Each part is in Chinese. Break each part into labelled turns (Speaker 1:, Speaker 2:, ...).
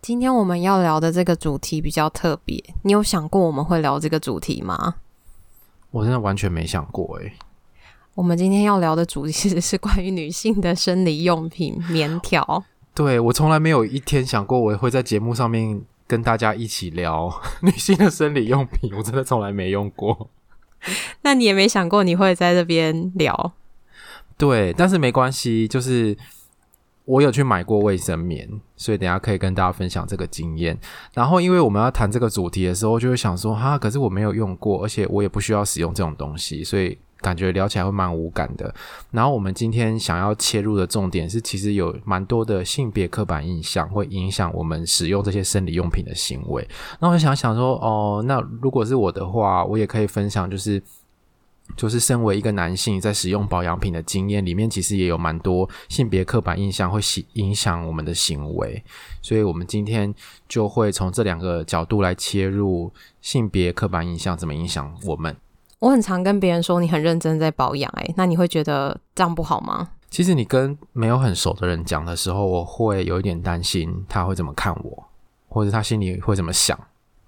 Speaker 1: 今天我们要聊的这个主题比较特别，你有想过我们会聊这个主题吗？
Speaker 2: 我真的完全没想过哎。
Speaker 1: 我们今天要聊的主题其实是关于女性的生理用品——棉条。
Speaker 2: 对，我从来没有一天想过我会在节目上面跟大家一起聊 女性的生理用品，我真的从来没用过。
Speaker 1: 那你也没想过你会在这边聊？
Speaker 2: 对，但是没关系，就是。我有去买过卫生棉，所以等下可以跟大家分享这个经验。然后，因为我们要谈这个主题的时候，就会想说，哈，可是我没有用过，而且我也不需要使用这种东西，所以感觉聊起来会蛮无感的。然后，我们今天想要切入的重点是，其实有蛮多的性别刻板印象会影响我们使用这些生理用品的行为。那我就想想说，哦，那如果是我的话，我也可以分享，就是。就是身为一个男性，在使用保养品的经验里面，其实也有蛮多性别刻板印象会影响我们的行为，所以我们今天就会从这两个角度来切入性别刻板印象怎么影响我们。
Speaker 1: 我很常跟别人说你很认真在保养，诶，那你会觉得这样不好吗？
Speaker 2: 其实你跟没有很熟的人讲的时候，我会有一点担心他会怎么看我，或者他心里会怎么想。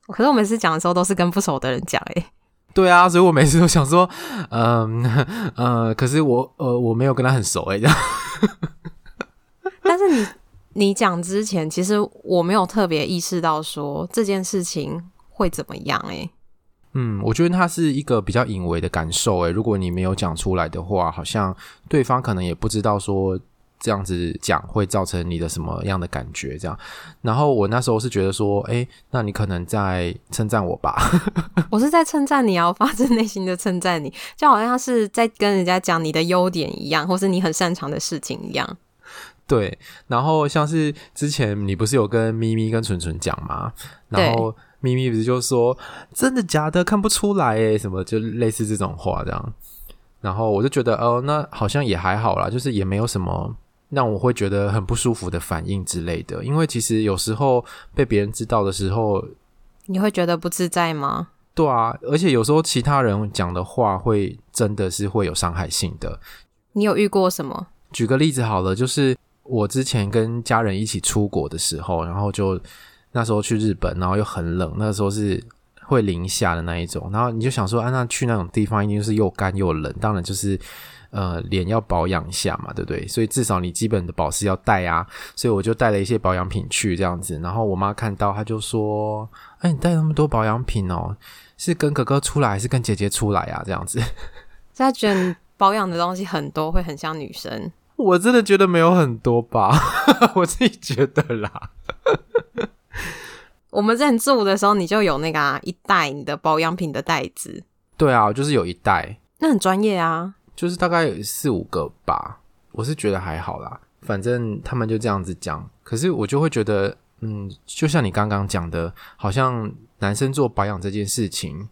Speaker 1: 可是我每次讲的时候都是跟不熟的人讲，诶。
Speaker 2: 对啊，所以我每次都想说，嗯 呃，可是我呃我没有跟他很熟诶，这样。
Speaker 1: 但是你你讲之前，其实我没有特别意识到说这件事情会怎么样诶。
Speaker 2: 嗯，我觉得它是一个比较隐微的感受诶，如果你没有讲出来的话，好像对方可能也不知道说。这样子讲会造成你的什么样的感觉？这样，然后我那时候是觉得说，哎，那你可能在称赞我吧？
Speaker 1: 我是在称赞你啊，我发自内心的称赞你，就好像是在跟人家讲你的优点一样，或是你很擅长的事情一样。
Speaker 2: 对，然后像是之前你不是有跟咪咪跟纯纯讲吗？然后咪咪不是就说真的假的看不出来诶，什么就类似这种话这样，然后我就觉得哦，那好像也还好啦，就是也没有什么。让我会觉得很不舒服的反应之类的，因为其实有时候被别人知道的时候，
Speaker 1: 你会觉得不自在吗？
Speaker 2: 对啊，而且有时候其他人讲的话会真的是会有伤害性的。
Speaker 1: 你有遇过什么？
Speaker 2: 举个例子好了，就是我之前跟家人一起出国的时候，然后就那时候去日本，然后又很冷，那时候是会零下的那一种，然后你就想说，啊，那去那种地方一定是又干又冷，当然就是。呃，脸要保养一下嘛，对不对？所以至少你基本的保湿要带啊。所以我就带了一些保养品去这样子。然后我妈看到，她就说：“哎，你带那么多保养品哦，是跟哥哥出来还是跟姐姐出来啊？”这样子。
Speaker 1: 她觉得保养的东西很多，会很像女生。
Speaker 2: 我真的觉得没有很多吧，我自己觉得啦。
Speaker 1: 我们在住的时候，你就有那个啊，一袋你的保养品的袋子。
Speaker 2: 对啊，就是有一袋。
Speaker 1: 那很专业啊。
Speaker 2: 就是大概有四五个吧，我是觉得还好啦。反正他们就这样子讲，可是我就会觉得，嗯，就像你刚刚讲的，好像男生做保养这件事情，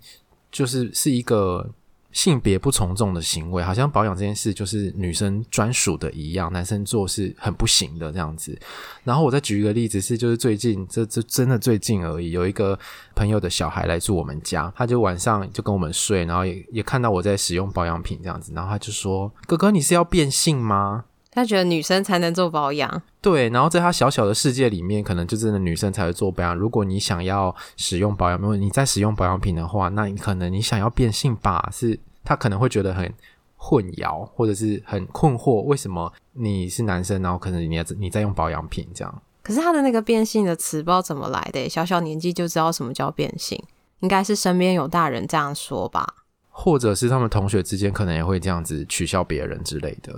Speaker 2: 就是是一个。性别不从众的行为，好像保养这件事就是女生专属的一样，男生做是很不行的这样子。然后我再举一个例子，是就是最近这这真的最近而已，有一个朋友的小孩来住我们家，他就晚上就跟我们睡，然后也也看到我在使用保养品这样子，然后他就说：“哥哥，你是要变性吗？”
Speaker 1: 他觉得女生才能做保养，
Speaker 2: 对。然后在他小小的世界里面，可能就真的女生才会做保养。如果你想要使用保养，如果你在使用保养品的话，那你可能你想要变性吧？是。他可能会觉得很混淆，或者是很困惑，为什么你是男生，然后可能你你在用保养品这样？
Speaker 1: 可是他的那个变性的词不知道怎么来的，小小年纪就知道什么叫变性，应该是身边有大人这样说吧？
Speaker 2: 或者是他们同学之间可能也会这样子取笑别人之类的。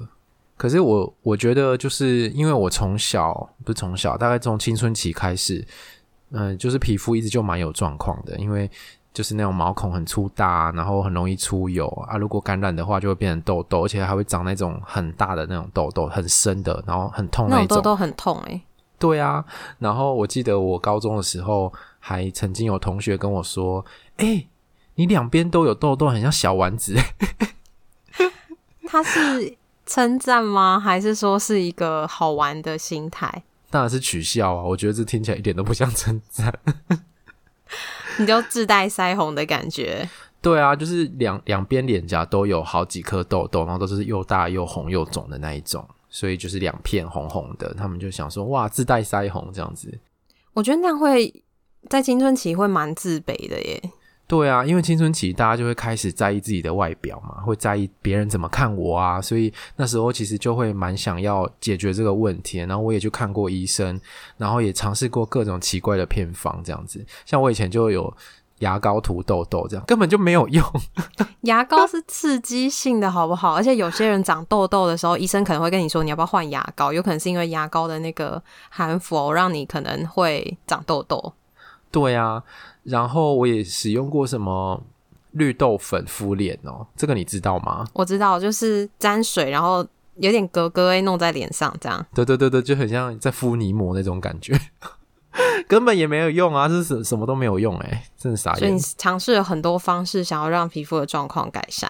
Speaker 2: 可是我我觉得，就是因为我从小不是从小，大概从青春期开始，嗯、呃，就是皮肤一直就蛮有状况的，因为。就是那种毛孔很粗大，然后很容易出油啊。如果感染的话，就会变成痘痘，而且还会长那种很大的那种痘痘，很深的，然后很痛那种。那种痘
Speaker 1: 痘很痛诶、欸。
Speaker 2: 对啊，然后我记得我高中的时候，还曾经有同学跟我说：“哎、欸，你两边都有痘痘，很像小丸子。”
Speaker 1: 他是称赞吗？还是说是一个好玩的心态？
Speaker 2: 当然是取笑啊！我觉得这听起来一点都不像称赞。
Speaker 1: 你就自带腮红的感觉。
Speaker 2: 对啊，就是两两边脸颊都有好几颗痘痘，然后都是又大又红又肿的那一种。所以就是两片红红的，他们就想说哇，自带腮红这样子。
Speaker 1: 我觉得那样会在青春期会蛮自卑的耶。
Speaker 2: 对啊，因为青春期大家就会开始在意自己的外表嘛，会在意别人怎么看我啊，所以那时候其实就会蛮想要解决这个问题。然后我也去看过医生，然后也尝试过各种奇怪的偏方这样子。像我以前就有。牙膏涂痘痘，这样根本就没有用。
Speaker 1: 牙膏是刺激性的，好不好？而且有些人长痘痘的时候，医生可能会跟你说，你要不要换牙膏？有可能是因为牙膏的那个含氟让你可能会长痘痘。
Speaker 2: 对啊，然后我也使用过什么绿豆粉敷脸哦，这个你知道吗？
Speaker 1: 我知道，就是沾水，然后有点格格诶弄在脸上，这样。
Speaker 2: 对对对对，就很像在敷泥膜那种感觉。根本也没有用啊！这是什么都没有用哎、欸，真的傻眼。
Speaker 1: 所以你尝试了很多方式，想要让皮肤的状况改善。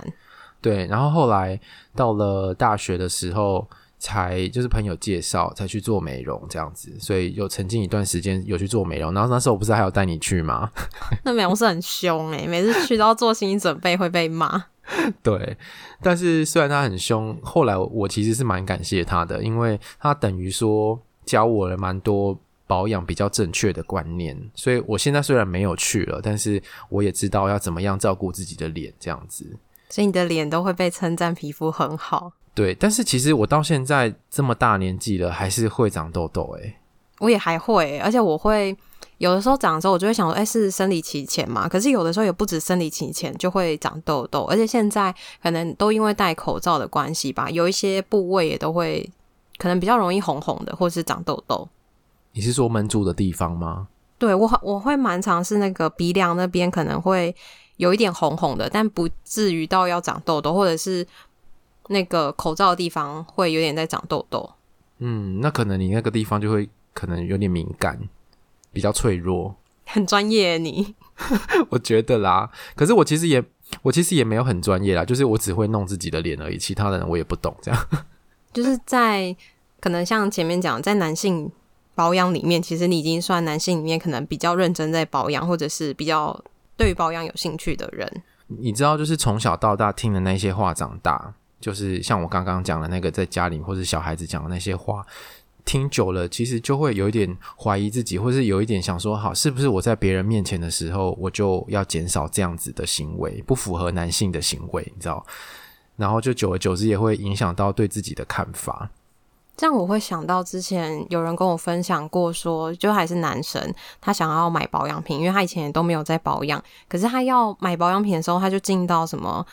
Speaker 2: 对，然后后来到了大学的时候，才就是朋友介绍才去做美容这样子，所以有曾经一段时间有去做美容。然后那时候我不是还有带你去吗？
Speaker 1: 那美容师很凶哎、欸，每次去都要做心理准备会被骂。
Speaker 2: 对，但是虽然他很凶，后来我其实是蛮感谢他的，因为他等于说教我了蛮多。保养比较正确的观念，所以我现在虽然没有去了，但是我也知道要怎么样照顾自己的脸，这样子。
Speaker 1: 所以你的脸都会被称赞皮肤很好。
Speaker 2: 对，但是其实我到现在这么大年纪了，还是会长痘痘。诶，
Speaker 1: 我也还会，而且我会有的时候长的时候，我就会想说，哎，是生理期前嘛？可是有的时候也不止生理期前就会长痘痘，而且现在可能都因为戴口罩的关系吧，有一些部位也都会可能比较容易红红的，或是长痘痘。
Speaker 2: 你是说闷住的地方吗？
Speaker 1: 对，我我会蛮常是那个鼻梁那边可能会有一点红红的，但不至于到要长痘痘，或者是那个口罩的地方会有点在长痘痘。
Speaker 2: 嗯，那可能你那个地方就会可能有点敏感，比较脆弱。
Speaker 1: 很专业你，
Speaker 2: 我觉得啦。可是我其实也我其实也没有很专业啦，就是我只会弄自己的脸而已，其他的人我也不懂。这样
Speaker 1: 就是在可能像前面讲，在男性。保养里面，其实你已经算男性里面可能比较认真在保养，或者是比较对于保养有兴趣的人。
Speaker 2: 你知道，就是从小到大听的那些话长大，就是像我刚刚讲的那个，在家里或者小孩子讲的那些话，听久了，其实就会有一点怀疑自己，或是有一点想说，好，是不是我在别人面前的时候，我就要减少这样子的行为，不符合男性的行为，你知道？然后就久而久之，也会影响到对自己的看法。
Speaker 1: 这样我会想到之前有人跟我分享过，说就还是男生，他想要买保养品，因为他以前也都没有在保养，可是他要买保养品的时候，他就进到什么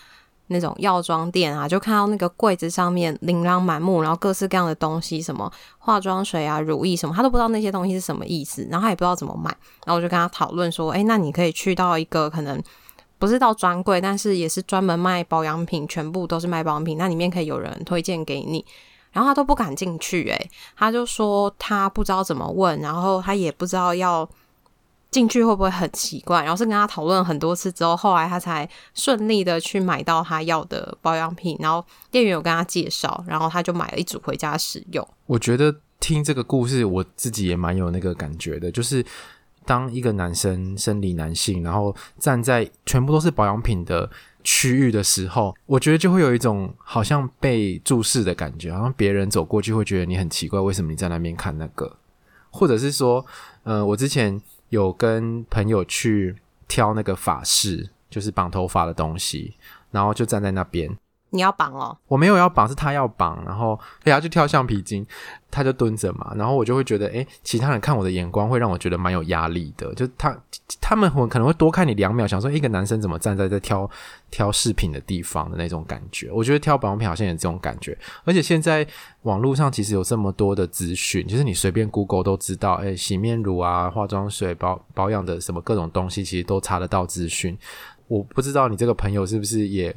Speaker 1: 那种药妆店啊，就看到那个柜子上面琳琅满目，然后各式各样的东西，什么化妆水啊、乳液什么，他都不知道那些东西是什么意思，然后他也不知道怎么买，然后我就跟他讨论说，诶，那你可以去到一个可能不是到专柜，但是也是专门卖保养品，全部都是卖保养品，那里面可以有人推荐给你。然后他都不敢进去，诶，他就说他不知道怎么问，然后他也不知道要进去会不会很奇怪。然后是跟他讨论很多次之后，后来他才顺利的去买到他要的保养品。然后店员有跟他介绍，然后他就买了一组回家使用。
Speaker 2: 我觉得听这个故事，我自己也蛮有那个感觉的，就是当一个男生生理男性，然后站在全部都是保养品的区域的时候，我觉得就会有一种好像被注视的感觉，好像别人走过去会觉得你很奇怪，为什么你在那边看那个？或者是说，呃，我之前有跟朋友去挑那个法式，就是绑头发的东西，然后就站在那边。
Speaker 1: 你要绑哦？
Speaker 2: 我没有要绑，是他要绑，然后他要去挑橡皮筋，他就蹲着嘛，然后我就会觉得，诶，其他人看我的眼光会让我觉得蛮有压力的，就他他们会可能会多看你两秒，想说一个男生怎么站在在挑挑饰品的地方的那种感觉。我觉得挑保养品好像也这种感觉，而且现在网络上其实有这么多的资讯，就是你随便 Google 都知道，诶，洗面乳啊、化妆水、保保养的什么各种东西，其实都查得到资讯。我不知道你这个朋友是不是也。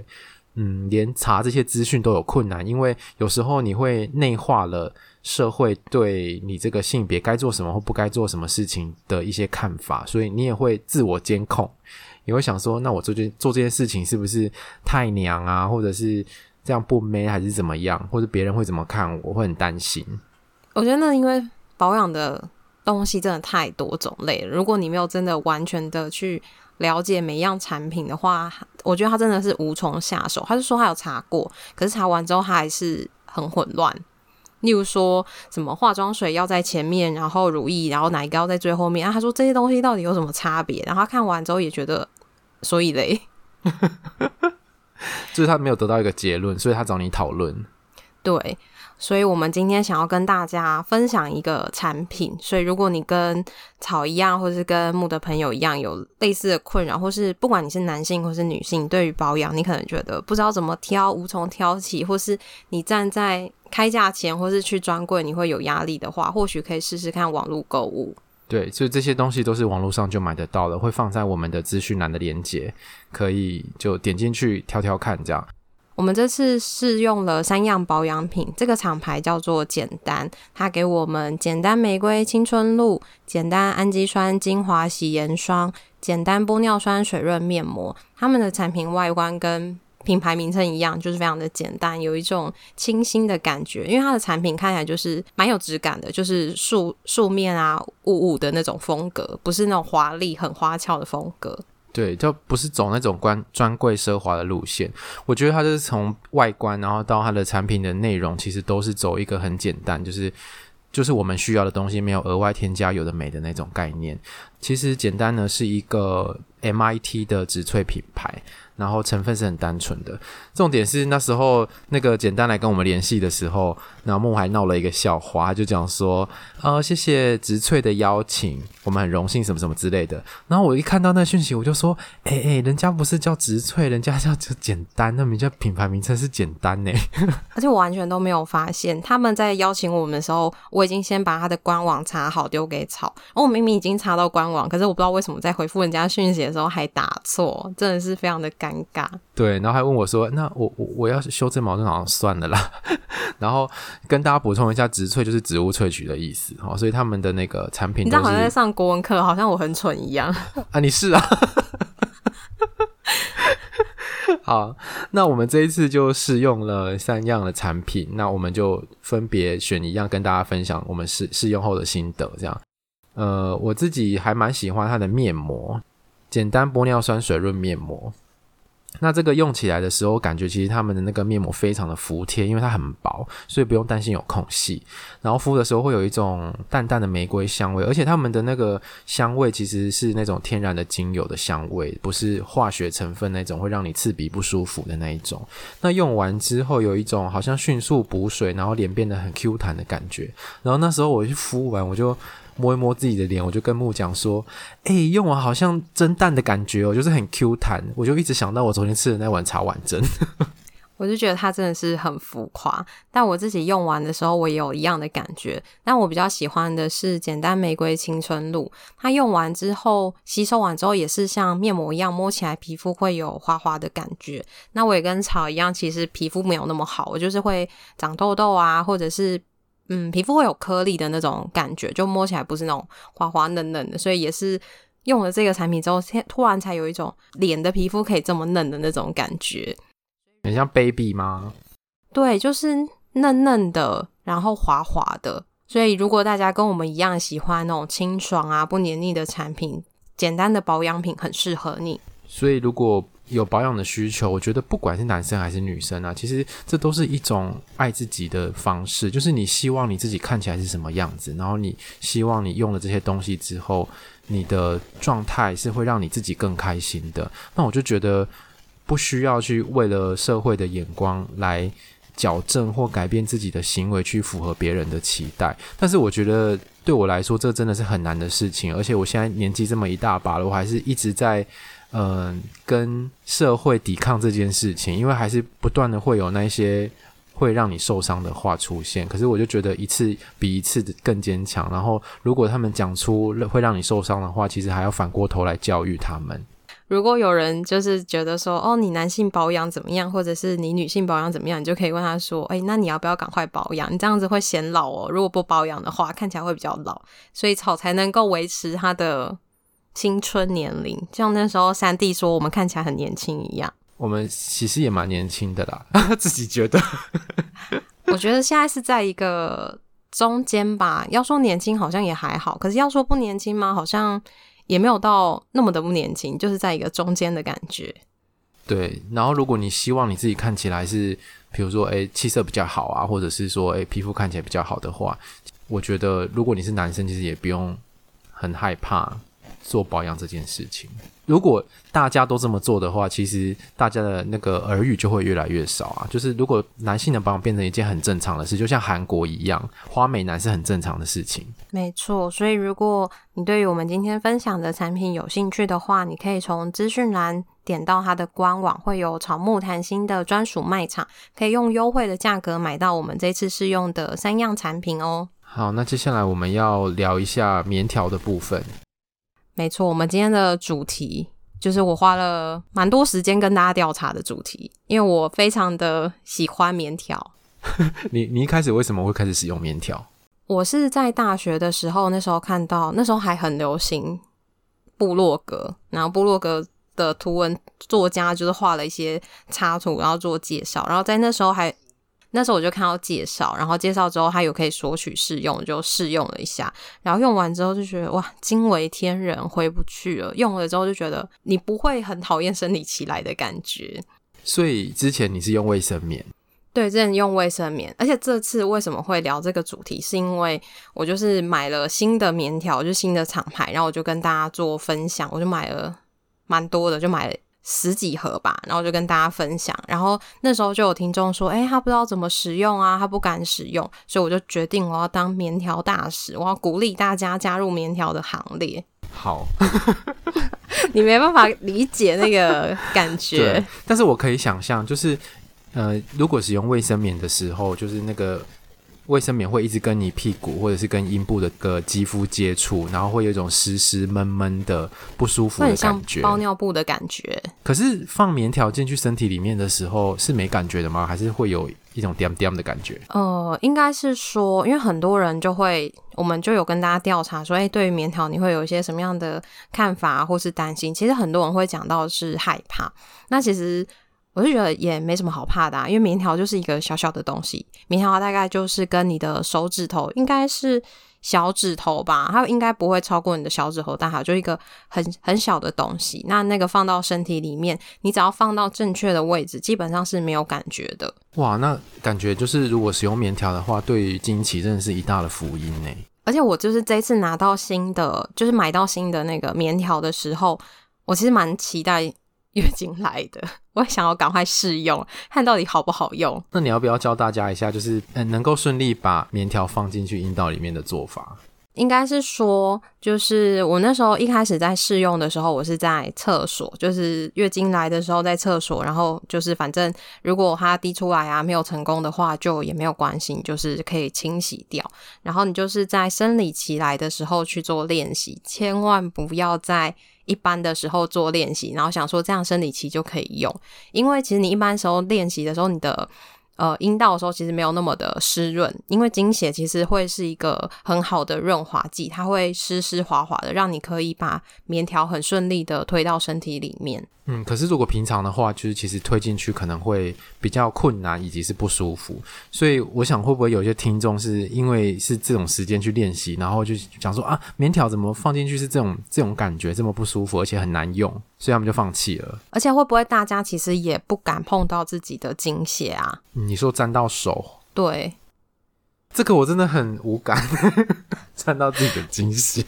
Speaker 2: 嗯，连查这些资讯都有困难，因为有时候你会内化了社会对你这个性别该做什么或不该做什么事情的一些看法，所以你也会自我监控，你会想说，那我做这做这件事情是不是太娘啊，或者是这样不 man 还是怎么样，或者别人会怎么看我，我会很担心。
Speaker 1: 我觉得那因为保养的东西真的太多种类了，如果你没有真的完全的去了解每一样产品的话，我觉得他真的是无从下手。他是说他有查过，可是查完之后他还是很混乱。例如说什么化妆水要在前面，然后乳液，然后奶膏在最后面啊？他说这些东西到底有什么差别？然后他看完之后也觉得，所以嘞，
Speaker 2: 就是他没有得到一个结论，所以他找你讨论。
Speaker 1: 对。所以，我们今天想要跟大家分享一个产品。所以，如果你跟草一样，或是跟木的朋友一样，有类似的困扰，或是不管你是男性或是女性，对于保养，你可能觉得不知道怎么挑，无从挑起，或是你站在开价前，或是去专柜，你会有压力的话，或许可以试试看网络购物。
Speaker 2: 对，所以这些东西都是网络上就买得到的，会放在我们的资讯栏的链接，可以就点进去挑挑看，这样。
Speaker 1: 我们这次试用了三样保养品，这个厂牌叫做简单，它给我们简单玫瑰青春露、简单氨基酸精华洗颜霜、简单玻尿酸水润面膜。它们的产品外观跟品牌名称一样，就是非常的简单，有一种清新的感觉。因为它的产品看起来就是蛮有质感的，就是素素面啊雾雾的那种风格，不是那种华丽很花俏的风格。
Speaker 2: 对，就不是走那种专专柜奢华的路线。我觉得它就是从外观，然后到它的产品的内容，其实都是走一个很简单，就是就是我们需要的东西，没有额外添加有的没的那种概念。其实简单呢是一个 MIT 的植萃品牌。然后成分是很单纯的，重点是那时候那个简单来跟我们联系的时候，然后木还闹了一个笑话，就讲说，呃，谢谢植萃的邀请，我们很荣幸什么什么之类的。然后我一看到那讯息，我就说，哎、哎、人家不是叫植萃，人家叫就简单，那名叫品牌名称是简单呢。
Speaker 1: 而且我完全都没有发现，他们在邀请我们的时候，我已经先把他的官网查好丢给草，我明明已经查到官网，可是我不知道为什么在回复人家讯息的时候还打错，真的是非常的尴。尴尬，
Speaker 2: 对，然后还问我说：“那我我我要修正矛盾，好像算了啦。”然后跟大家补充一下，植萃就是植物萃取的意思哦，所以他们的那个产品，你
Speaker 1: 知道好像在上国文课，好像我很蠢一样
Speaker 2: 啊！你是啊，好，那我们这一次就试用了三样的产品，那我们就分别选一样跟大家分享我们试试用后的心得。这样，呃，我自己还蛮喜欢它的面膜。简单玻尿酸水润面膜，那这个用起来的时候，感觉其实他们的那个面膜非常的服帖，因为它很薄，所以不用担心有空隙。然后敷的时候会有一种淡淡的玫瑰香味，而且他们的那个香味其实是那种天然的精油的香味，不是化学成分那种会让你刺鼻不舒服的那一种。那用完之后有一种好像迅速补水，然后脸变得很 Q 弹的感觉。然后那时候我一敷完，我就。摸一摸自己的脸，我就跟木讲说：“哎、用完好像蒸蛋的感觉哦，就是很 Q 弹。”我就一直想到我昨天吃的那碗茶碗蒸，
Speaker 1: 我就觉得它真的是很浮夸。但我自己用完的时候，我也有一样的感觉。但我比较喜欢的是简单玫瑰青春露，它用完之后吸收完之后，也是像面膜一样，摸起来皮肤会有滑滑的感觉。那我也跟草一样，其实皮肤没有那么好，我就是会长痘痘啊，或者是。嗯，皮肤会有颗粒的那种感觉，就摸起来不是那种滑滑嫩嫩的，所以也是用了这个产品之后，突然才有一种脸的皮肤可以这么嫩的那种感觉。
Speaker 2: 很像 baby 吗？
Speaker 1: 对，就是嫩嫩的，然后滑滑的。所以如果大家跟我们一样喜欢那种清爽啊、不黏腻的产品，简单的保养品很适合你。
Speaker 2: 所以如果有保养的需求，我觉得不管是男生还是女生啊，其实这都是一种爱自己的方式。就是你希望你自己看起来是什么样子，然后你希望你用了这些东西之后，你的状态是会让你自己更开心的。那我就觉得不需要去为了社会的眼光来矫正或改变自己的行为去符合别人的期待。但是我觉得对我来说，这真的是很难的事情。而且我现在年纪这么一大把了，我还是一直在。嗯、跟社会抵抗这件事情，因为还是不断的会有那些会让你受伤的话出现。可是我就觉得一次比一次的更坚强。然后，如果他们讲出会让你受伤的话，其实还要反过头来教育他们。
Speaker 1: 如果有人就是觉得说，哦，你男性保养怎么样，或者是你女性保养怎么样，你就可以问他说，哎，那你要不要赶快保养？你这样子会显老哦。如果不保养的话，看起来会比较老，所以草才能够维持它的青春年龄。像那时候三弟说，我们看起来很年轻一样。
Speaker 2: 我们其实也蛮年轻的啦，自己觉得。
Speaker 1: 我觉得现在是在一个中间吧。要说年轻，好像也还好；可是要说不年轻吗？好像。也没有到那么的不年轻，就是在一个中间的感觉。
Speaker 2: 对，然后如果你希望你自己看起来是，比如说，诶，气色比较好啊，或者是说，诶，皮肤看起来比较好的话，我觉得如果你是男生，其实也不用很害怕做保养这件事情。如果大家都这么做的话，其实大家的那个耳语就会越来越少啊。就是如果男性的保养变成一件很正常的事，就像韩国一样，花美男是很正常的事情。
Speaker 1: 没错，所以如果你对于我们今天分享的产品有兴趣的话，你可以从资讯栏点到它的官网，会有草木谈心的专属卖场，可以用优惠的价格买到我们这次试用的三样产品哦。
Speaker 2: 好，那接下来我们要聊一下棉条的部分。
Speaker 1: 没错，我们今天的主题就是我花了蛮多时间跟大家调查的主题，因为我非常的喜欢棉条。
Speaker 2: 你你一开始为什么会开始使用棉条？
Speaker 1: 我是在大学的时候，那时候看到那时候还很流行部落格，然后部落格的图文作家就是画了一些插图，然后做介绍，然后在那时候还。那时候我就看到介绍，然后介绍之后他有可以索取试用，就试用了一下，然后用完之后就觉得哇，惊为天人，回不去了。用了之后就觉得你不会很讨厌生理期来的感觉。
Speaker 2: 所以之前你是用卫生棉？
Speaker 1: 对，之前用卫生棉，而且这次为什么会聊这个主题，是因为我就是买了新的棉条，就是新的厂牌，然后我就跟大家做分享，我就买了蛮多的，就买了。十几盒吧，然后就跟大家分享。然后那时候就有听众说：“诶，他不知道怎么使用啊，他不敢使用。”所以我就决定我要当棉条大使，我要鼓励大家加入棉条的行列。
Speaker 2: 好，
Speaker 1: 你没办法理解那个感 觉，
Speaker 2: 但是我可以想象，就是呃，如果使用卫生棉的时候，就是那个。卫生棉会一直跟你屁股或者是跟阴部的个肌肤接触，然后会有一种湿湿闷闷的不舒服的感觉，
Speaker 1: 包尿布的感觉。
Speaker 2: 可是放棉条进去身体里面的时候是没感觉的吗？还是会有一种点点的感觉？
Speaker 1: 呃，应该是说，因为很多人就会，我们就有跟大家调查说，哎，对于棉条你会有一些什么样的看法或是担心？其实很多人会讲到是害怕。那其实。我就觉得也没什么好怕的啊，因为棉条就是一个小小的东西，棉条大概就是跟你的手指头应该是小指头吧，它应该不会超过你的小指头大小，就一个很很小的东西。那那个放到身体里面，你只要放到正确的位置，基本上是没有感觉的。
Speaker 2: 哇，那感觉就是如果使用棉条的话，对于经期真的是一大的福音呢。
Speaker 1: 而且我就是这一次拿到新的，就是买到新的那个棉条的时候，我其实蛮期待。月经来的，我想要赶快试用，看到底好不好用。
Speaker 2: 那你要不要教大家一下，就是嗯，能够顺利把棉条放进去阴道里面的做法？
Speaker 1: 应该是说，就是我那时候一开始在试用的时候，我是在厕所，就是月经来的时候在厕所，然后就是反正如果它滴出来啊没有成功的话，就也没有关系，就是可以清洗掉。然后你就是在生理期来的时候去做练习，千万不要在。一般的时候做练习，然后想说这样生理期就可以用，因为其实你一般时候练习的时候，你的呃阴道的时候其实没有那么的湿润，因为经血其实会是一个很好的润滑剂，它会湿湿滑滑的，让你可以把棉条很顺利的推到身体里面。
Speaker 2: 嗯，可是如果平常的话，就是其实推进去可能会比较困难，以及是不舒服。所以我想，会不会有些听众是因为是这种时间去练习，然后就想说啊，棉条怎么放进去是这种这种感觉，这么不舒服，而且很难用，所以他们就放弃了。
Speaker 1: 而且会不会大家其实也不敢碰到自己的经血啊？
Speaker 2: 你说沾到手？
Speaker 1: 对，
Speaker 2: 这个我真的很无感，沾到自己的经血。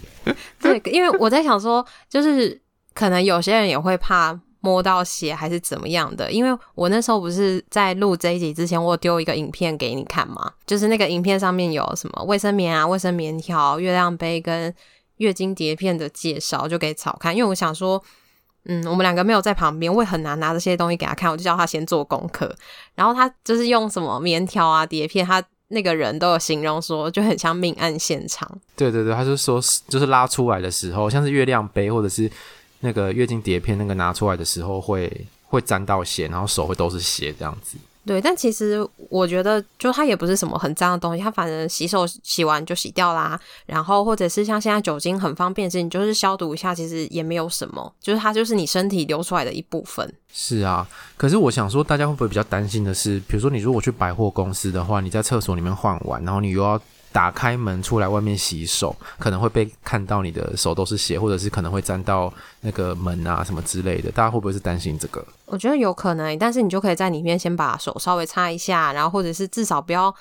Speaker 1: 对，因为我在想说，就是可能有些人也会怕。摸到血还是怎么样的？因为我那时候不是在录这一集之前，我丢一个影片给你看嘛，就是那个影片上面有什么卫生棉啊、卫生棉条、月亮杯跟月经碟片的介绍，就给草看。因为我想说，嗯，我们两个没有在旁边，我也很难拿这些东西给他看，我就叫他先做功课。然后他就是用什么棉条啊、碟片，他那个人都有形容说，就很像命案现场。
Speaker 2: 对对对，他就说，就是拉出来的时候，像是月亮杯或者是。那个月经碟片那个拿出来的时候会会沾到血，然后手会都是血这样子。
Speaker 1: 对，但其实我觉得，就它也不是什么很脏的东西，它反正洗手洗完就洗掉啦。然后或者是像现在酒精很方便，是你就是消毒一下，其实也没有什么，就是它就是你身体流出来的一部分。
Speaker 2: 是啊，可是我想说，大家会不会比较担心的是，比如说你如果去百货公司的话，你在厕所里面换完，然后你又要。打开门出来外面洗手，可能会被看到你的手都是血，或者是可能会沾到那个门啊什么之类的。大家会不会是担心这个？
Speaker 1: 我觉得有可能，但是你就可以在里面先把手稍微擦一下，然后或者是至少不要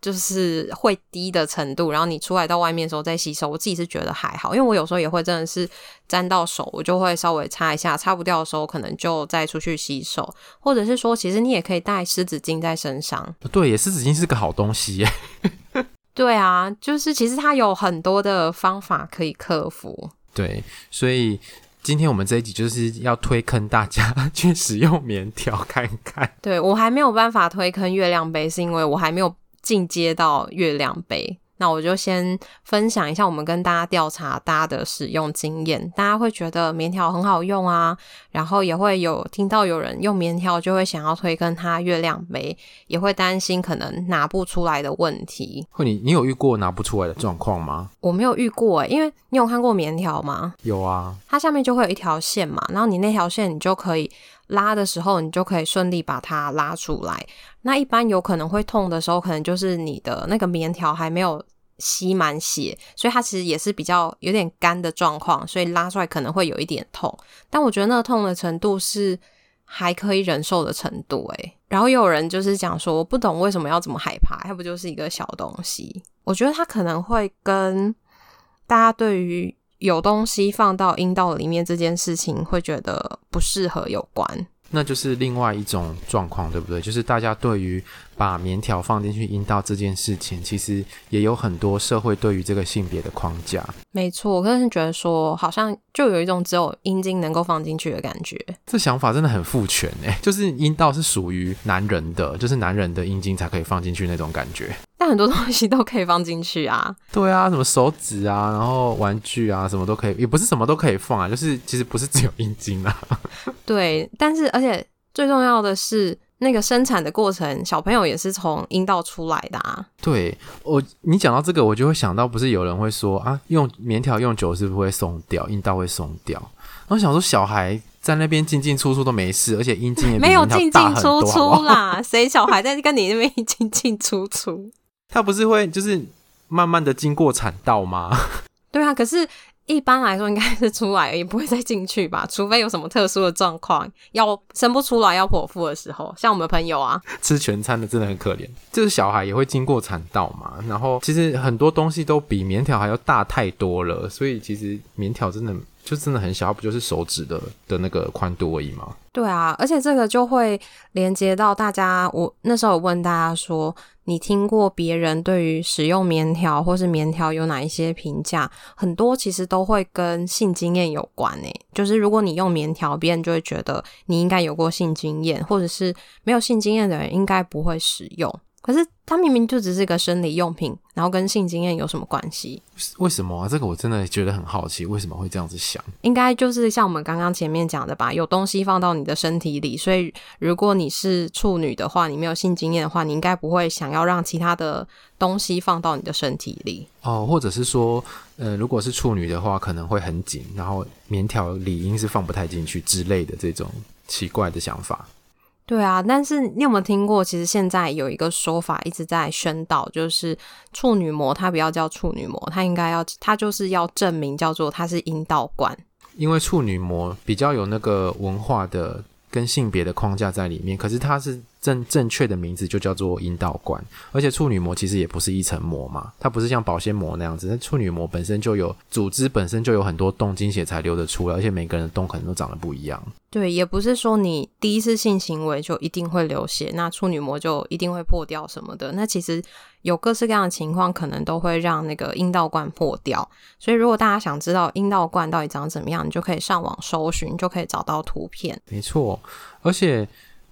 Speaker 1: 就是会滴的程度，然后你出来到外面的时候再洗手。我自己是觉得还好，因为我有时候也会真的是沾到手，我就会稍微擦一下，擦不掉的时候可能就再出去洗手，或者是说其实你也可以带湿纸巾在身上。
Speaker 2: 对，也湿纸巾是个好东西耶。
Speaker 1: 对啊，就是其实它有很多的方法可以克服。
Speaker 2: 对，所以今天我们这一集就是要推坑大家 去使用棉条看看。
Speaker 1: 对，我还没有办法推坑月亮杯，是因为我还没有进阶到月亮杯。那我就先分享一下我们跟大家调查大家的使用经验，大家会觉得棉条很好用啊，然后也会有听到有人用棉条就会想要推跟他月亮杯，也会担心可能拿不出来的问题。
Speaker 2: 会你你有遇过拿不出来的状况吗？
Speaker 1: 我没有遇过诶，因为你有看过棉条吗？
Speaker 2: 有啊，
Speaker 1: 它下面就会有一条线嘛，然后你那条线你就可以拉的时候，你就可以顺利把它拉出来。那一般有可能会痛的时候，可能就是你的那个棉条还没有吸满血，所以它其实也是比较有点干的状况，所以拉出来可能会有一点痛。但我觉得那个痛的程度是还可以忍受的程度，诶。然后有人就是讲说，我不懂为什么要这么害怕，它不就是一个小东西？我觉得它可能会跟大家对于有东西放到阴道里面这件事情会觉得不适合有关。
Speaker 2: 那就是另外一种状况，对不对？就是大家对于把棉条放进去阴道这件事情，其实也有很多社会对于这个性别的框架。
Speaker 1: 没错，我个人觉得说，好像就有一种只有阴茎能够放进去的感觉。
Speaker 2: 这想法真的很父权诶，就是阴道是属于男人的，就是男人的阴茎才可以放进去那种感觉。
Speaker 1: 但很多东西都可以放进去啊。
Speaker 2: 对啊，什么手指啊，然后玩具啊，什么都可以，也不是什么都可以放啊，就是其实不是只有阴茎啊。
Speaker 1: 对，但是而且最重要的是。那个生产的过程，小朋友也是从阴道出来的啊。
Speaker 2: 对，我你讲到这个，我就会想到，不是有人会说啊，用棉条用久是不是会松掉，阴道会松掉？我想说，小孩在那边进进出出都没事，而且阴茎也没有进进出出
Speaker 1: 啦。谁小孩在跟你那边进进出出？
Speaker 2: 他不是会就是慢慢的经过产道吗？
Speaker 1: 对啊，可是。一般来说应该是出来而已，不会再进去吧？除非有什么特殊的状况，要生不出来要剖腹的时候，像我们朋友啊，
Speaker 2: 吃全餐的真的很可怜。就是小孩也会经过产道嘛，然后其实很多东西都比棉条还要大太多了，所以其实棉条真的就真的很小，不就是手指的的那个宽度而已吗？
Speaker 1: 对啊，而且这个就会连接到大家，我那时候有问大家说。你听过别人对于使用棉条或是棉条有哪一些评价？很多其实都会跟性经验有关诶。就是如果你用棉条，别人就会觉得你应该有过性经验，或者是没有性经验的人应该不会使用。可是它明明就只是一个生理用品，然后跟性经验有什么关系？
Speaker 2: 为什么啊？这个我真的觉得很好奇，为什么会这样子想？
Speaker 1: 应该就是像我们刚刚前面讲的吧，有东西放到你的身体里，所以如果你是处女的话，你没有性经验的话，你应该不会想要让其他的东西放到你的身体里
Speaker 2: 哦。或者是说，呃，如果是处女的话，可能会很紧，然后棉条理应是放不太进去之类的这种奇怪的想法。
Speaker 1: 对啊，但是你有没有听过？其实现在有一个说法一直在宣导，就是处女膜它不要叫处女膜，它应该要，它就是要证明叫做它是阴道管。
Speaker 2: 因为处女膜比较有那个文化的跟性别的框架在里面，可是它是。正正确的名字就叫做阴道管，而且处女膜其实也不是一层膜嘛，它不是像保鲜膜那样子，那处女膜本身就有组织，本身就有很多洞，经血才流得出来，而且每个人的洞可能都长得不一样。
Speaker 1: 对，也不是说你第一次性行为就一定会流血，那处女膜就一定会破掉什么的。那其实有各式各样的情况，可能都会让那个阴道冠破掉。所以如果大家想知道阴道冠到底长怎么样，你就可以上网搜寻，就可以找到图片。
Speaker 2: 没错，而且。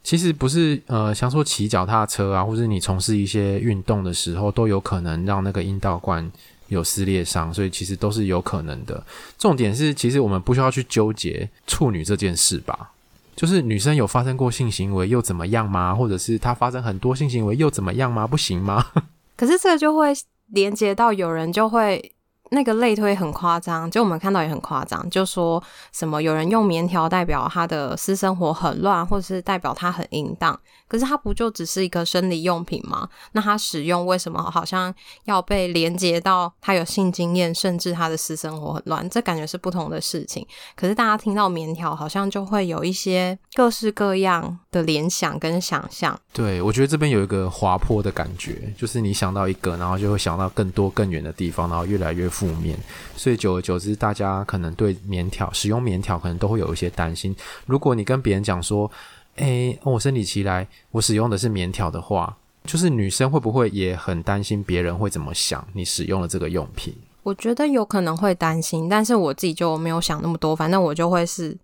Speaker 2: 其实不是，呃，像说骑脚踏车啊，或者你从事一些运动的时候，都有可能让那个阴道管有撕裂伤，所以其实都是有可能的。重点是，其实我们不需要去纠结处女这件事吧？就是女生有发生过性行为又怎么样吗？或者是她发生很多性行为又怎么样吗？不行吗？
Speaker 1: 可是这个就会连接到有人就会。那个类推很夸张，就我们看到也很夸张，就说什么有人用棉条代表他的私生活很乱，或者是代表他很淫荡，可是他不就只是一个生理用品吗？那他使用为什么好像要被连接到他有性经验，甚至他的私生活很乱？这感觉是不同的事情。可是大家听到棉条，好像就会有一些各式各样的联想跟想象。
Speaker 2: 对，我觉得这边有一个滑坡的感觉，就是你想到一个，然后就会想到更多更远的地方，然后越来越。负面，所以久而久之，大家可能对棉条使用棉条可能都会有一些担心。如果你跟别人讲说：“诶，我生理期来，我使用的是棉条的话，就是女生会不会也很担心别人会怎么想你使用了这个用品？”
Speaker 1: 我觉得有可能会担心，但是我自己就没有想那么多，反正我就会是。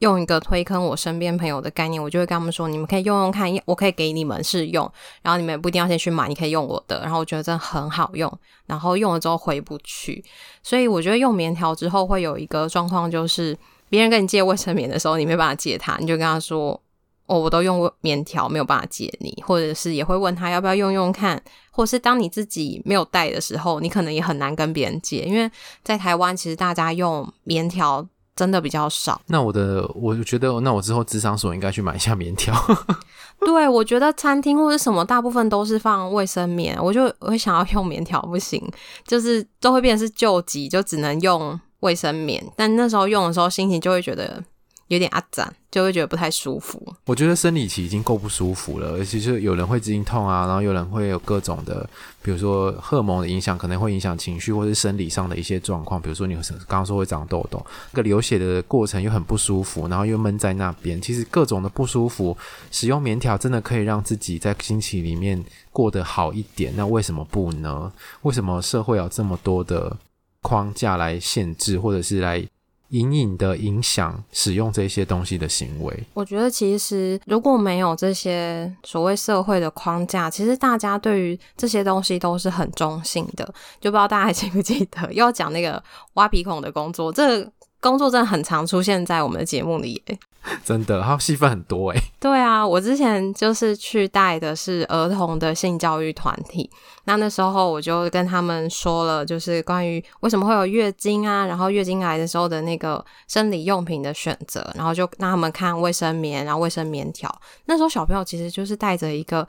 Speaker 1: 用一个推坑我身边朋友的概念，我就会跟他们说：你们可以用用看，我可以给你们试用，然后你们也不一定要先去买，你可以用我的。然后我觉得真的很好用，然后用了之后回不去。所以我觉得用棉条之后会有一个状况，就是别人跟你借卫生棉的时候，你没办法借他，你就跟他说：哦，我都用棉条，没有办法借你。或者是也会问他要不要用用看，或是当你自己没有带的时候，你可能也很难跟别人借，因为在台湾其实大家用棉条。真的比较少。
Speaker 2: 那我的，我觉得，那我之后智商所应该去买一下棉条。
Speaker 1: 对，我觉得餐厅或者什么，大部分都是放卫生棉，我就我会想要用棉条，不行，就是都会变成是救急，就只能用卫生棉。但那时候用的时候，心情就会觉得。有点阿展，就会觉得不太舒服。
Speaker 2: 我觉得生理期已经够不舒服了，而且就有人会经痛啊，然后有人会有各种的，比如说荷尔蒙的影响，可能会影响情绪或是生理上的一些状况。比如说你刚刚说会长痘痘，那个流血的过程又很不舒服，然后又闷在那边，其实各种的不舒服，使用棉条真的可以让自己在经期里面过得好一点。那为什么不呢？为什么社会有这么多的框架来限制，或者是来？隐隐的影响使用这些东西的行为。
Speaker 1: 我觉得其实如果没有这些所谓社会的框架，其实大家对于这些东西都是很中性的。就不知道大家还记不记得，要讲那个挖鼻孔的工作，这工作真的很常出现在我们的节目里耶。
Speaker 2: 真的，他戏份很多诶。
Speaker 1: 对啊，我之前就是去带的是儿童的性教育团体，那那时候我就跟他们说了，就是关于为什么会有月经啊，然后月经来的时候的那个生理用品的选择，然后就让他们看卫生棉，然后卫生棉条。那时候小朋友其实就是带着一个。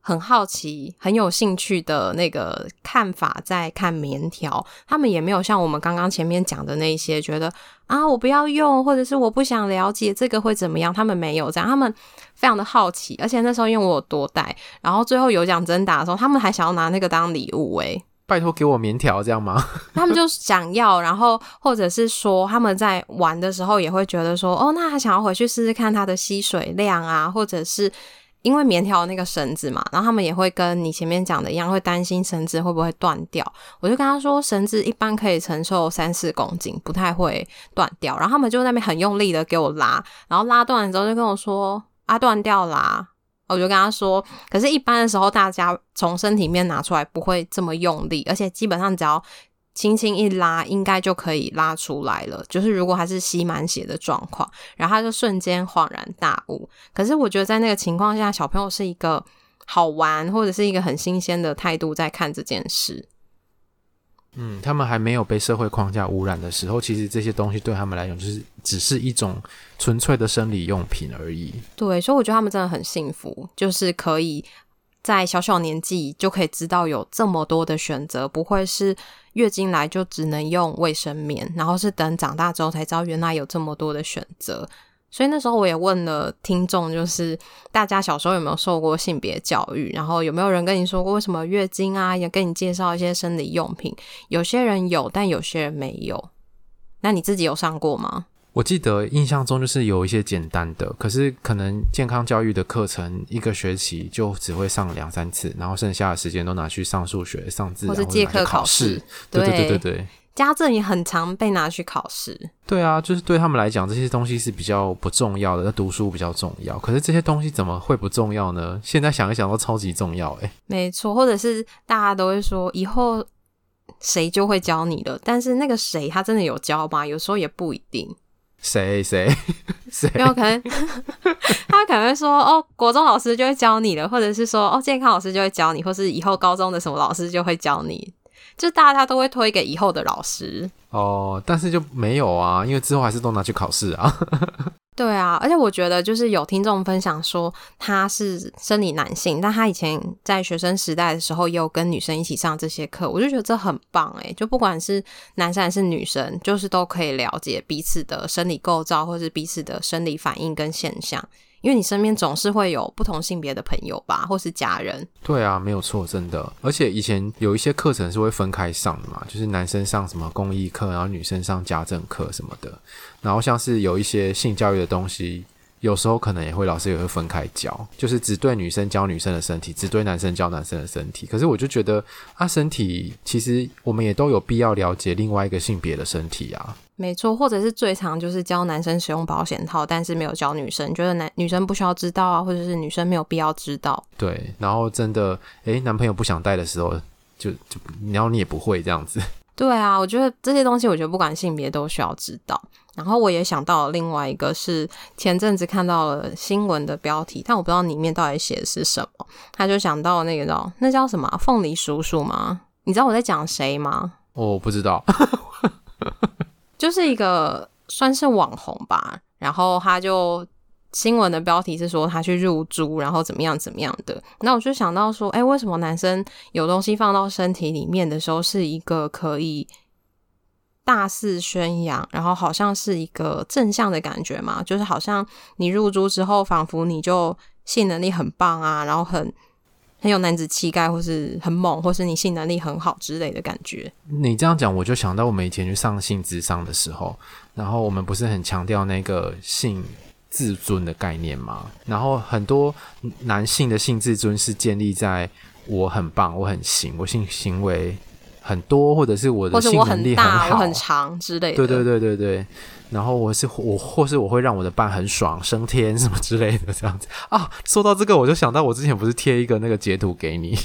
Speaker 1: 很好奇、很有兴趣的那个看法，在看棉条，他们也没有像我们刚刚前面讲的那些，觉得啊，我不要用，或者是我不想了解这个会怎么样，他们没有这样，他们非常的好奇，而且那时候因为我有多带，然后最后有奖征答的时候，他们还想要拿那个当礼物，诶，
Speaker 2: 拜托给我棉条这样吗？
Speaker 1: 他们就想要，然后或者是说他们在玩的时候也会觉得说，哦，那他想要回去试试看它的吸水量啊，或者是。因为棉条那个绳子嘛，然后他们也会跟你前面讲的一样，会担心绳子会不会断掉。我就跟他说，绳子一般可以承受三四公斤，不太会断掉。然后他们就在那边很用力的给我拉，然后拉断了之后就跟我说：“啊，断掉啦！”我就跟他说：“可是，一般的时候大家从身体面拿出来不会这么用力，而且基本上只要。”轻轻一拉，应该就可以拉出来了。就是如果还是吸满血的状况，然后他就瞬间恍然大悟。可是我觉得在那个情况下，小朋友是一个好玩或者是一个很新鲜的态度在看这件事。
Speaker 2: 嗯，他们还没有被社会框架污染的时候，其实这些东西对他们来讲就是只是一种纯粹的生理用品而已。
Speaker 1: 对，所以我觉得他们真的很幸福，就是可以。在小小年纪就可以知道有这么多的选择，不会是月经来就只能用卫生棉，然后是等长大之后才知道原来有这么多的选择。所以那时候我也问了听众，就是大家小时候有没有受过性别教育，然后有没有人跟你说过为什么月经啊，也跟你介绍一些生理用品。有些人有，但有些人没有。那你自己有上过吗？
Speaker 2: 我记得印象中就是有一些简单的，可是可能健康教育的课程一个学期就只会上两三次，然后剩下的时间都拿去上数学、上自然或者借课考试。对对对对对，
Speaker 1: 家政也很常被拿去考试。
Speaker 2: 对啊，就是对他们来讲，这些东西是比较不重要的，那读书比较重要。可是这些东西怎么会不重要呢？现在想一想都超级重要诶。
Speaker 1: 没错，或者是大家都会说以后。谁就会教你了。但是那个谁他真的有教吗？有时候也不一定。
Speaker 2: 谁谁谁？
Speaker 1: 没有可能，他可能会说哦，国中老师就会教你了，或者是说哦，健康老师就会教你，或是以后高中的什么老师就会教你。就大家都会推给以后的老师
Speaker 2: 哦，但是就没有啊，因为之后还是都拿去考试啊。
Speaker 1: 对啊，而且我觉得就是有听众分享说他是生理男性，但他以前在学生时代的时候也有跟女生一起上这些课，我就觉得这很棒诶，就不管是男生还是女生，就是都可以了解彼此的生理构造，或是彼此的生理反应跟现象。因为你身边总是会有不同性别的朋友吧，或是家人。
Speaker 2: 对啊，没有错，真的。而且以前有一些课程是会分开上的嘛，就是男生上什么公益课，然后女生上家政课什么的。然后像是有一些性教育的东西。有时候可能也会老师也会分开教，就是只对女生教女生的身体，只对男生教男生的身体。可是我就觉得啊，身体其实我们也都有必要了解另外一个性别的身体啊。
Speaker 1: 没错，或者是最常就是教男生使用保险套，但是没有教女生，觉得男女生不需要知道啊，或者是女生没有必要知道。
Speaker 2: 对，然后真的诶，男朋友不想带的时候，就就然后你也不会这样子。
Speaker 1: 对啊，我觉得这些东西，我觉得不管性别都需要知道。然后我也想到了另外一个，是前阵子看到了新闻的标题，但我不知道里面到底写的是什么。他就想到了那个叫那叫什么凤梨叔叔吗？你知道我在讲谁吗？
Speaker 2: 我不知道，
Speaker 1: 就是一个算是网红吧。然后他就。新闻的标题是说他去入珠，然后怎么样怎么样的。那我就想到说，哎，为什么男生有东西放到身体里面的时候是一个可以大肆宣扬，然后好像是一个正向的感觉嘛？就是好像你入珠之后，仿佛你就性能力很棒啊，然后很很有男子气概，或是很猛，或是你性能力很好之类的感觉。
Speaker 2: 你这样讲，我就想到我们以前去上性智商的时候，然后我们不是很强调那个性。自尊的概念吗，然后很多男性的性自尊是建立在我很棒，我很行，我性行为很多，或者是我的性能力很好，
Speaker 1: 我很长之类的。
Speaker 2: 对对对对对。然后我是我，或是我会让我的伴很爽，升天什么之类的这样子 啊。说到这个，我就想到我之前不是贴一个那个截图给你，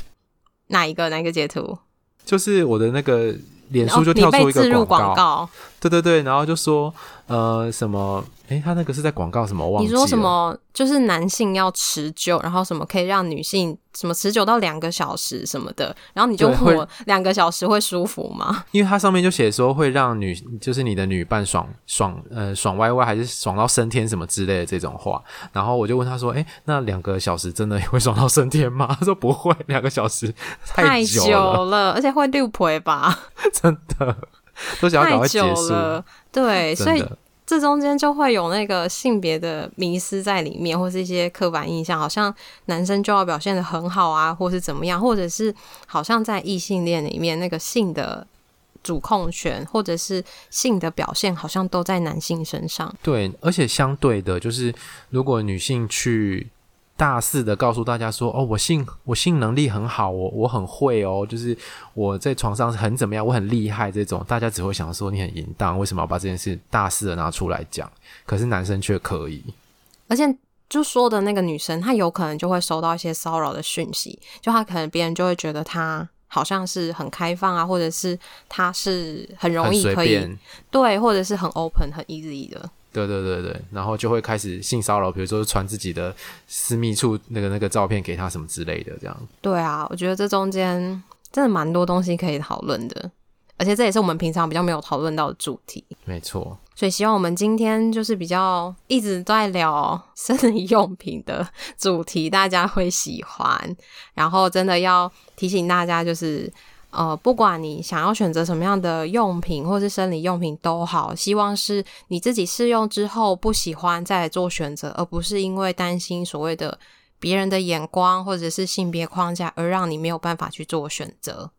Speaker 1: 哪一个？哪一个截图？
Speaker 2: 就是我的那个脸书就跳出一个广告，广告对对对，然后就说呃什么。诶，他那个是在广告什么？我忘记了。
Speaker 1: 你说什么？就是男性要持久，然后什么可以让女性什么持久到两个小时什么的，然后你就问我两个小时会舒服吗？
Speaker 2: 因为它上面就写说会让女，就是你的女伴爽爽呃爽歪歪，还是爽到升天什么之类的这种话。然后我就问他说：“诶，那两个小时真的会爽到升天吗？” 他说：“不会，两个小时太久了，太久了，
Speaker 1: 而且会六倍吧？
Speaker 2: 真的 都想要赶快结束
Speaker 1: 了。对，所以。”这中间就会有那个性别的迷失在里面，或是一些刻板印象，好像男生就要表现的很好啊，或是怎么样，或者是好像在异性恋里面，那个性的主控权或者是性的表现，好像都在男性身上。
Speaker 2: 对，而且相对的，就是如果女性去。大肆的告诉大家说：“哦，我性我性能力很好，我我很会哦，就是我在床上很怎么样，我很厉害。”这种大家只会想说你很淫荡，为什么要把这件事大肆的拿出来讲？可是男生却可以，
Speaker 1: 而且就说的那个女生，她有可能就会收到一些骚扰的讯息，就她可能别人就会觉得她好像是很开放啊，或者是她是很容易可以对，或者是很 open 很 easy 的。
Speaker 2: 对对对对，然后就会开始性骚扰，比如说传自己的私密处那个那个照片给他什么之类的，这样。
Speaker 1: 对啊，我觉得这中间真的蛮多东西可以讨论的，而且这也是我们平常比较没有讨论到的主题。
Speaker 2: 没错，
Speaker 1: 所以希望我们今天就是比较一直在聊生理用品的主题，大家会喜欢。然后真的要提醒大家，就是。呃，不管你想要选择什么样的用品，或是生理用品都好，希望是你自己试用之后不喜欢再做选择，而不是因为担心所谓的别人的眼光或者是性别框架而让你没有办法去做选择。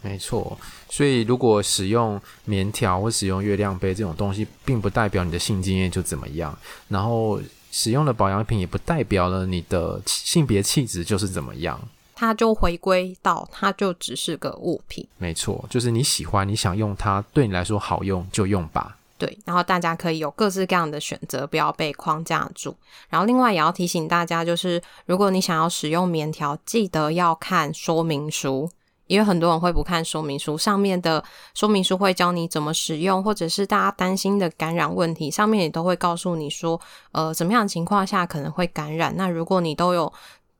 Speaker 2: 没错，所以如果使用棉条或使用月亮杯这种东西，并不代表你的性经验就怎么样，然后使用的保养品也不代表了你的性别气质就是怎么样。
Speaker 1: 它就回归到，它就只是个物品。
Speaker 2: 没错，就是你喜欢，你想用它，对你来说好用就用吧。
Speaker 1: 对，然后大家可以有各式各样的选择，不要被框架住。然后另外也要提醒大家，就是如果你想要使用棉条，记得要看说明书，因为很多人会不看说明书，上面的说明书会教你怎么使用，或者是大家担心的感染问题，上面也都会告诉你说，呃，怎么样的情况下可能会感染。那如果你都有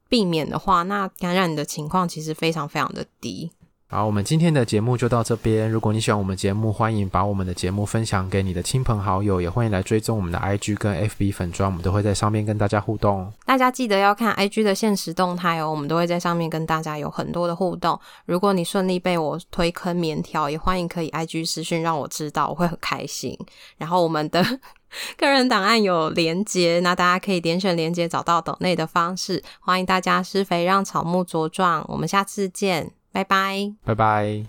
Speaker 1: 避免的话，那感染的情况其实非常非常的低。
Speaker 2: 好，我们今天的节目就到这边。如果你喜欢我们节目，欢迎把我们的节目分享给你的亲朋好友，也欢迎来追踪我们的 IG 跟 FB 粉专，我们都会在上面跟大家互动。
Speaker 1: 大家记得要看 IG 的限时动态哦，我们都会在上面跟大家有很多的互动。如果你顺利被我推坑免条，也欢迎可以 IG 私讯让我知道，我会很开心。然后我们的 个人档案有连接，那大家可以点选连接找到抖内的方式。欢迎大家施肥让草木茁壮，我们下次见。拜拜，
Speaker 2: 拜拜。